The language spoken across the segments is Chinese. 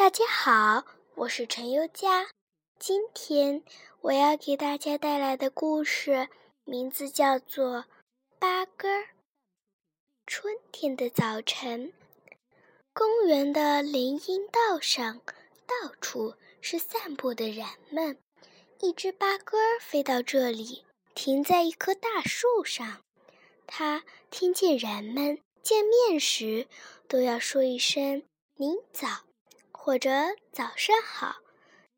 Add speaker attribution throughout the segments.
Speaker 1: 大家好，我是陈优佳。今天我要给大家带来的故事名字叫做《八根儿》。春天的早晨，公园的林荫道上到处是散步的人们。一只八哥飞到这里，停在一棵大树上。它听见人们见面时都要说一声“您早”。或者早上好，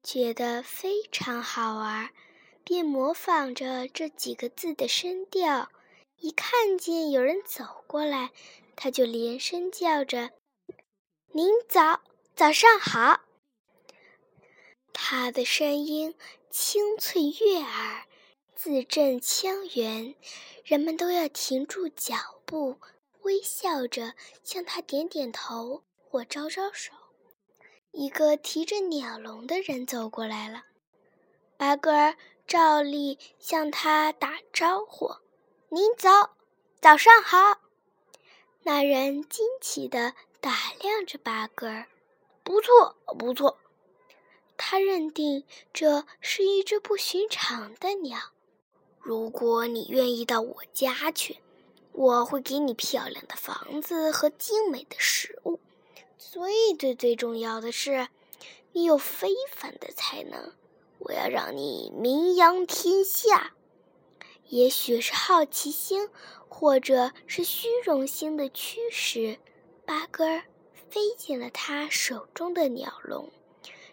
Speaker 1: 觉得非常好玩，便模仿着这几个字的声调。一看见有人走过来，他就连声叫着：“您早，早上好。”他的声音清脆悦耳，字正腔圆，人们都要停住脚步，微笑着向他点点头或招招手。一个提着鸟笼的人走过来了，八哥儿照例向他打招呼：“您早，早上好。”那人惊奇地打量着八哥儿，“不错，不错。”他认定这是一只不寻常的鸟。如果你愿意到我家去，我会给你漂亮的房子和精美的食物。最最最重要的是，你有非凡的才能，我要让你名扬天下。也许是好奇心，或者是虚荣心的驱使，八哥儿飞进了他手中的鸟笼。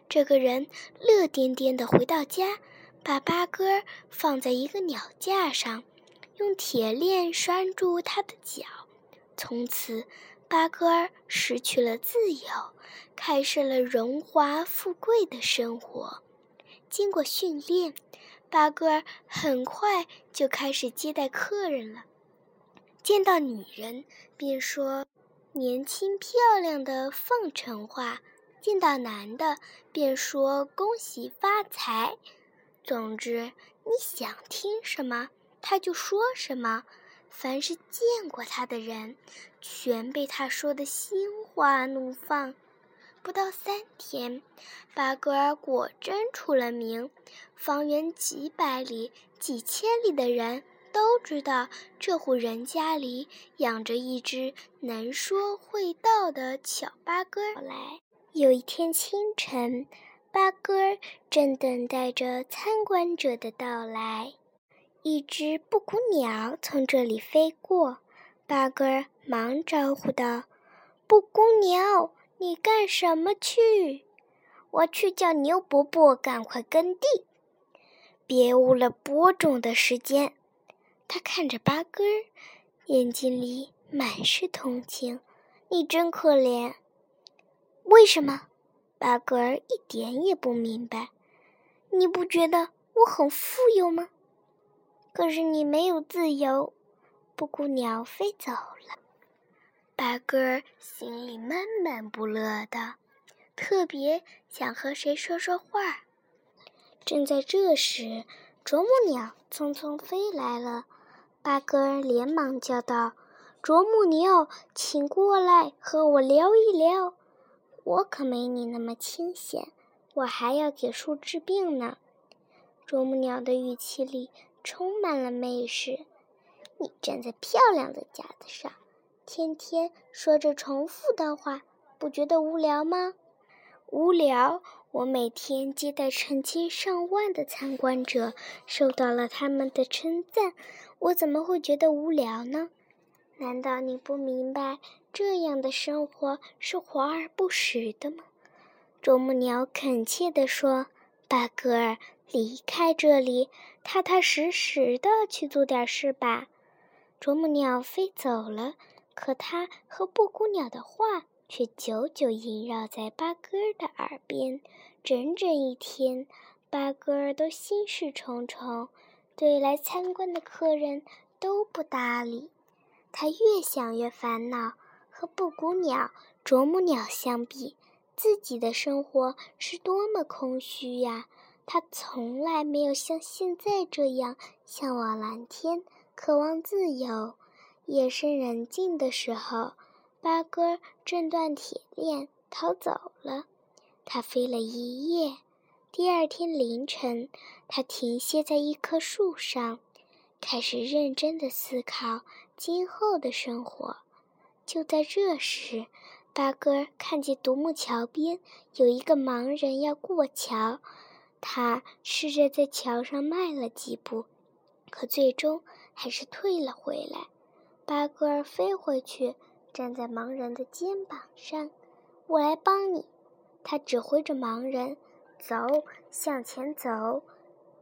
Speaker 1: 这个人乐颠颠地回到家，把八哥儿放在一个鸟架上，用铁链拴住他的脚，从此。八哥儿失去了自由，开始了荣华富贵的生活。经过训练，八哥儿很快就开始接待客人了。见到女人，便说年轻漂亮的奉承话；见到男的，便说恭喜发财。总之，你想听什么，他就说什么。凡是见过他的人，全被他说的心花怒放。不到三天，八哥儿果真出了名，方圆几百里、几千里的人都知道这户人家里养着一只能说会道的小八哥儿。来，有一天清晨，八哥儿正等待着参观者的到来。一只布谷鸟从这里飞过，八哥忙招呼道：“布谷鸟，你干什么去？我去叫牛伯伯赶快耕地，别误了播种的时间。”他看着八哥，眼睛里满是同情：“你真可怜。”为什么？八哥儿一点也不明白。你不觉得我很富有吗？可是你没有自由，布谷鸟飞走了。八哥儿心里闷闷不乐的，特别想和谁说说话。正在这时，啄木鸟匆匆飞来了。八哥儿连忙叫道：“啄木鸟，请过来和我聊一聊。我可没你那么清闲，我还要给树治病呢。”啄木鸟的语气里。充满了媚视。你站在漂亮的架子上，天天说着重复的话，不觉得无聊吗？无聊。我每天接待成千上万的参观者，受到了他们的称赞，我怎么会觉得无聊呢？难道你不明白这样的生活是华而不实的吗？啄木鸟恳切地说：“巴格尔。”离开这里，踏踏实实的去做点事吧。啄木鸟飞走了，可它和布谷鸟的话却久久萦绕在八哥儿的耳边。整整一天，八哥儿都心事重重，对来参观的客人都不搭理。他越想越烦恼，和布谷鸟、啄木鸟相比，自己的生活是多么空虚呀！他从来没有像现在这样向往蓝天，渴望自由。夜深人静的时候，八哥挣断铁链逃走了。他飞了一夜。第二天凌晨，他停歇在一棵树上，开始认真的思考今后的生活。就在这时，八哥看见独木桥边有一个盲人要过桥，他试着在桥上迈了几步，可最终还是退了回来。八哥飞回去，站在盲人的肩膀上：“我来帮你。”他指挥着盲人走，向前走。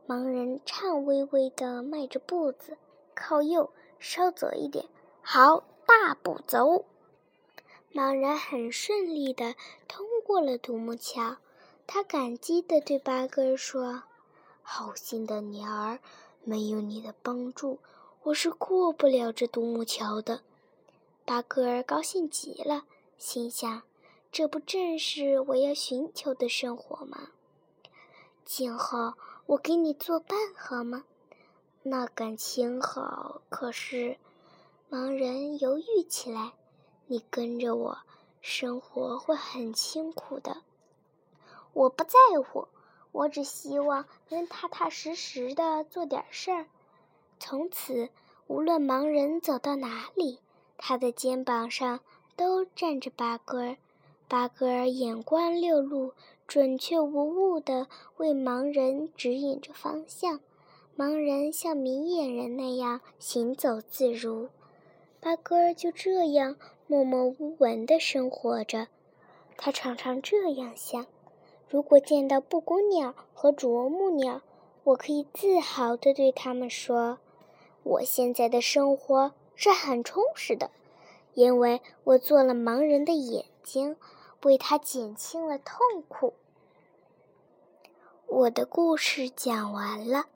Speaker 1: 盲人颤巍巍地迈着步子，靠右，稍左一点。好，大步走。盲人很顺利地通过了独木桥，他感激地对八哥说：“好心的鸟儿，没有你的帮助，我是过不了这独木桥的。”八哥儿高兴极了，心想：“这不正是我要寻求的生活吗？今后我给你作伴好吗？”那感情好，可是盲人犹豫起来。你跟着我，生活会很辛苦的。我不在乎，我只希望能踏踏实实的做点事儿。从此，无论盲人走到哪里，他的肩膀上都站着八哥儿。八哥儿眼观六路，准确无误地为盲人指引着方向。盲人像明眼人那样行走自如。八哥儿就这样。默默无闻地生活着，他常常这样想：如果见到布谷鸟和啄木鸟，我可以自豪地对他们说：“我现在的生活是很充实的，因为我做了盲人的眼睛，为他减轻了痛苦。”我的故事讲完了。